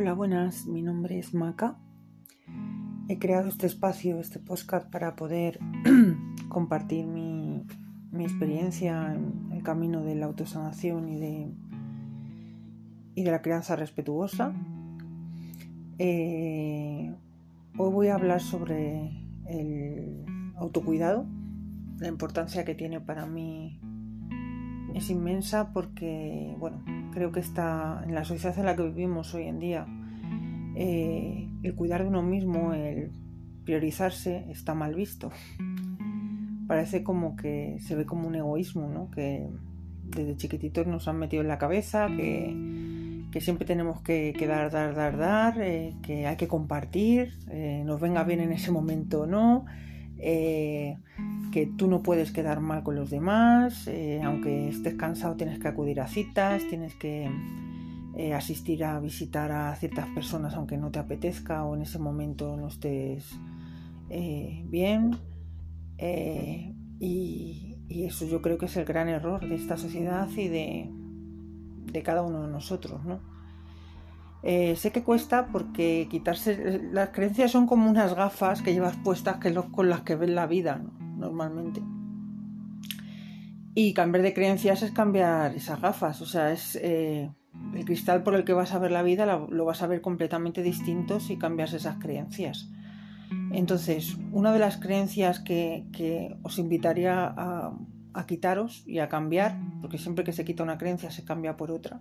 Hola, buenas. Mi nombre es Maca. He creado este espacio, este podcast, para poder compartir mi, experiencia en el camino de la autosanación y de, y de la crianza respetuosa. Eh, hoy voy a hablar sobre el autocuidado, la importancia que tiene para mí es inmensa porque, bueno, creo que está en la sociedad en la que vivimos hoy en día, eh, el cuidar de uno mismo, el priorizarse, está mal visto. Parece como que se ve como un egoísmo, ¿no? Que desde chiquititos nos han metido en la cabeza, que, que siempre tenemos que, dar, dar, dar, dar, eh, que hay que compartir, eh, nos venga bien en ese momento o no eh, que tú no puedes quedar mal con los demás, eh, aunque estés cansado tienes que acudir a citas, tienes que eh, asistir a visitar a ciertas personas aunque no te apetezca o en ese momento no estés bien. Y, eso yo creo que es el gran error de esta sociedad y de, de cada uno de nosotros, ¿no? Eh, sé que cuesta porque quitarse las creencias son como unas gafas que llevas puestas que con las que ves la vida normalmente. Y cambiar de creencias es cambiar esas gafas, o sea, es eh, el cristal por el que vas a ver la vida lo, vas a ver completamente distinto si cambias esas creencias. Entonces, una de las creencias que, os invitaría a quitaros y a cambiar, porque siempre que se quita una creencia se cambia por otra,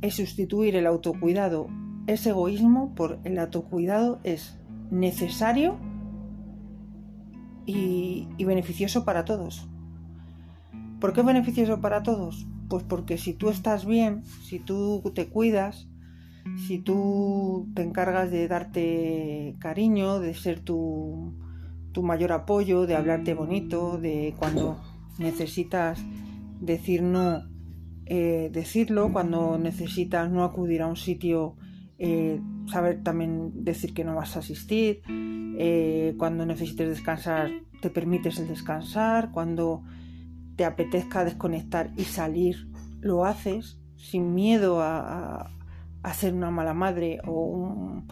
es sustituir el autocuidado, es egoísmo, por el autocuidado es necesario y, beneficioso para todos. ¿Por qué es beneficioso para todos? Pues porque si tú estás bien, si tú te cuidas, si tú te encargas de darte cariño, de ser tu, tu mayor apoyo, de hablarte bonito, de cuando necesitas decir no, eh, decirlo, cuando necesitas no acudir a un sitio, eh, saber también decir que no vas a asistir, eh, cuando necesites descansar, te permites el descansar, cuando te apetezca desconectar y salir, lo haces sin miedo a, a ser una mala madre o un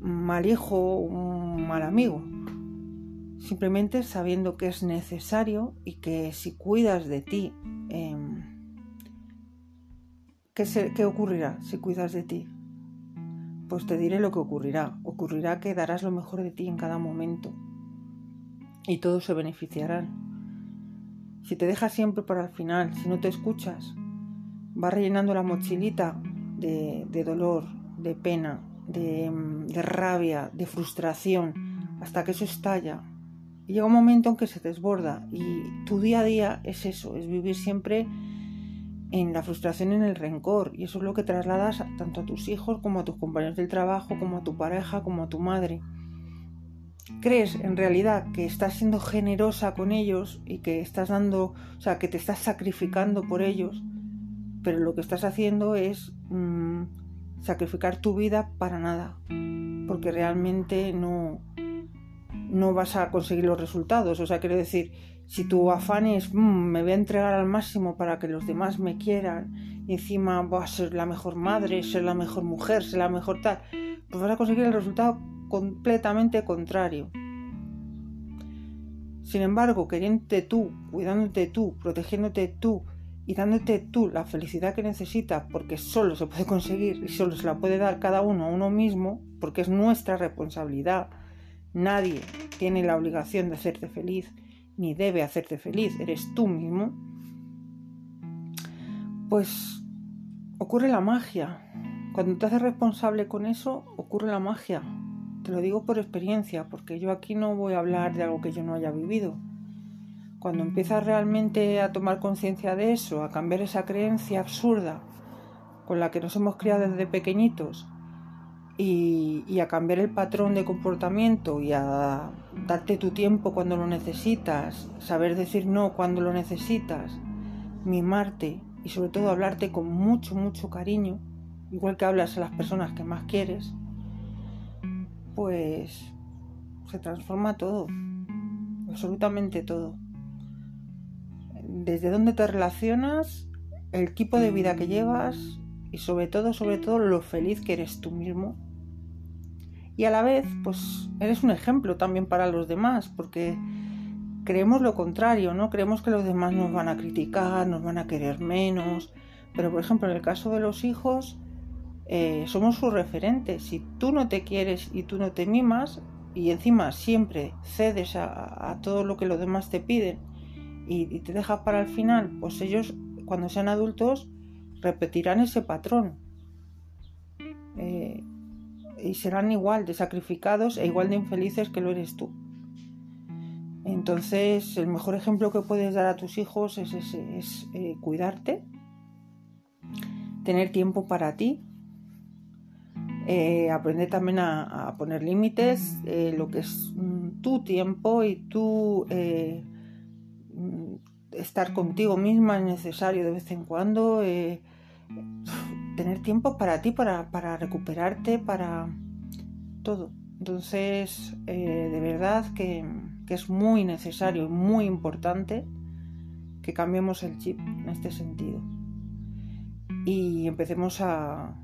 mal hijo un mal amigo. Simplemente sabiendo que es necesario y que si cuidas de ti, em, ¿Qué, ocurrirá si cuidas de ti? Pues te diré lo que ocurrirá. Ocurrirá que darás lo mejor de ti en cada momento y todos se beneficiarán. Si te dejas siempre para el final, si no te escuchas, vas rellenando la mochilita de, dolor, de pena, de, de, rabia, de frustración, hasta que eso estalla. Y llega un momento en que se desborda y tu día a día es eso, es vivir siempre en la frustración, en el rencor. Y eso es lo que trasladas tanto a tus hijos como a tus compañeros del trabajo, como a tu pareja, como a tu madre. ¿Crees en realidad que estás siendo generosa con ellos y que estás dando, o sea, que te estás sacrificando por ellos? Pero lo que estás haciendo es mm, sacrificar tu vida para nada, porque realmente no, no vas a conseguir los resultados. O sea, quiero decir, si tu afán es, mm, me voy a entregar al máximo para que los demás me quieran, y encima voy a ser la mejor madre, ser la mejor mujer, ser la mejor tal, pues vas a conseguir el resultado completamente contrario. Sin embargo, queriéndote tú, cuidándote tú, protegiéndote tú y dándote tú la felicidad que necesitas, porque solo se puede conseguir y solo se la puede dar cada uno a uno mismo, porque es nuestra responsabilidad. Nadie tiene la obligación de hacerte feliz ni debe hacerte feliz, eres tú mismo, pues ocurre la magia. Cuando te haces responsable con eso, ocurre la magia. Te lo digo por experiencia, porque yo aquí no voy a hablar de algo que yo no haya vivido. Cuando empiezas realmente a tomar conciencia de eso, a cambiar esa creencia absurda con la que nos hemos criado desde pequeñitos, y, a cambiar el patrón de comportamiento y a darte tu tiempo cuando lo necesitas, saber decir no cuando lo necesitas, mimarte y sobre todo hablarte con mucho, mucho cariño, igual que hablas a las personas que más quieres, pues se transforma todo, absolutamente todo. Desde dónde te relacionas, el tipo de vida que llevas, y sobre todo, sobre todo, lo feliz que eres tú mismo. Y a la vez, pues eres un ejemplo también para los demás, porque creemos lo contrario, ¿no? Creemos que los demás nos van a criticar, nos van a querer menos. Pero, por ejemplo, en el caso de los hijos, eh, somos sus referentes. Si tú no te quieres y tú no te mimas, y encima siempre cedes a, todo lo que los demás te piden y, te dejas para el final, pues ellos, cuando sean adultos, repetirán ese patrón. Y serán igual de sacrificados e igual de infelices que lo eres tú. Entonces, el mejor ejemplo que puedes dar a tus hijos es, es eh, cuidarte, tener tiempo para ti, eh, aprender también a, poner límites, eh, lo que es mm, tu tiempo y tu mm, estar contigo misma es necesario de vez en cuando, tener tiempo para ti, para, para recuperarte, para todo. Entonces, de verdad que que es muy necesario y muy importante que cambiemos el chip en este sentido y empecemos a,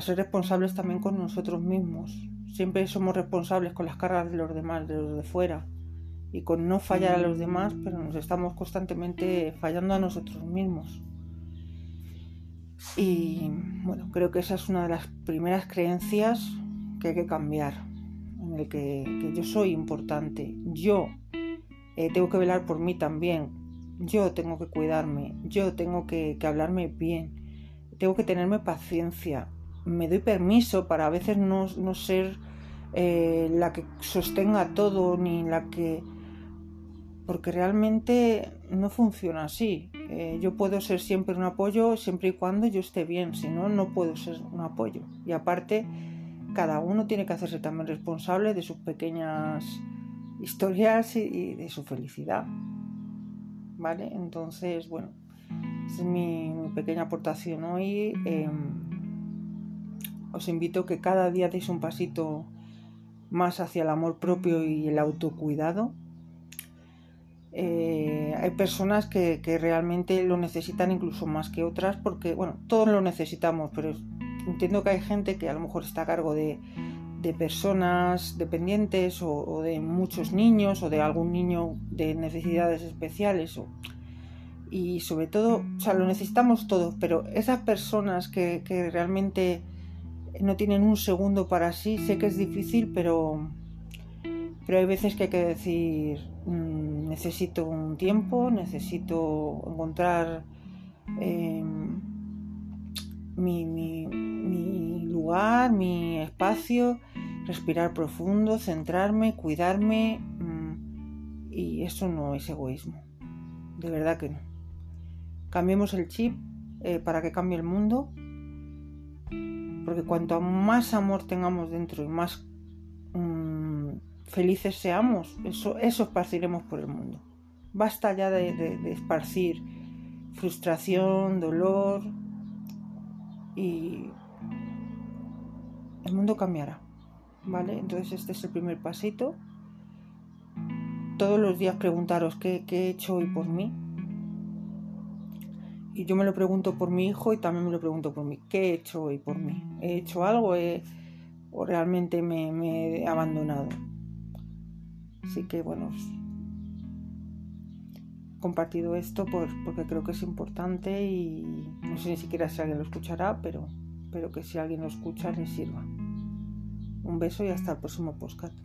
ser responsables también con nosotros mismos. Siempre somos responsables con las cargas de los demás, de los de fuera, y con no fallar a los demás, pero nos estamos constantemente fallando a nosotros mismos. Y bueno, creo que esa es una de las primeras creencias que hay que cambiar en el que, yo soy importante, yo eh, tengo que velar por mí también, yo tengo que cuidarme, yo tengo que, hablarme bien, tengo que tenerme paciencia, me doy permiso para a veces no, ser eh, la que sostenga todo ni la que... porque realmente no funciona así. Eh, yo puedo ser siempre un apoyo siempre y cuando yo esté bien, si no, no puedo ser un apoyo. Y aparte, cada uno tiene que hacerse también responsable de sus pequeñas historias y, de su felicidad. ¿Vale? Entonces, bueno, esa es mi, pequeña aportación hoy. Em, os invito a que cada día deis un pasito más hacia el amor propio y el autocuidado. Eh, hay personas que, que, realmente lo necesitan incluso más que otras porque, bueno, todos lo necesitamos, pero entiendo que hay gente que a lo mejor está a cargo de, personas dependientes o, de muchos niños o de algún niño de necesidades especiales y sobre todo, o sea, lo necesitamos todos, pero esas personas que, realmente no tienen un segundo para sí, sé que es difícil, pero, pero hay veces que hay que decir, mm, necesito un tiempo, necesito encontrar em, mi, lugar, mi espacio, respirar profundo, centrarme, cuidarme. Mm, y eso no es egoísmo. De verdad que no. Cambiemos el chip eh, para que cambie el mundo. Porque cuanto más amor tengamos dentro y más mm, felices seamos, eso, eso esparciremos por el mundo. Basta ya de esparcir frustración, dolor, y el mundo cambiará. ¿Vale? Entonces este es el primer pasito. Todos los días preguntaros qué, he hecho hoy por mí. Y yo me lo pregunto por mi hijo y también me lo pregunto por mí. ¿Qué he hecho hoy por mí? ¿He hecho algo o realmente me, me he abandonado? Así que bueno, compartido esto porque creo que es importante y no sé ni siquiera si alguien lo escuchará, pero, pero que si alguien lo escucha le sirva. Un beso y hasta el próximo podcast.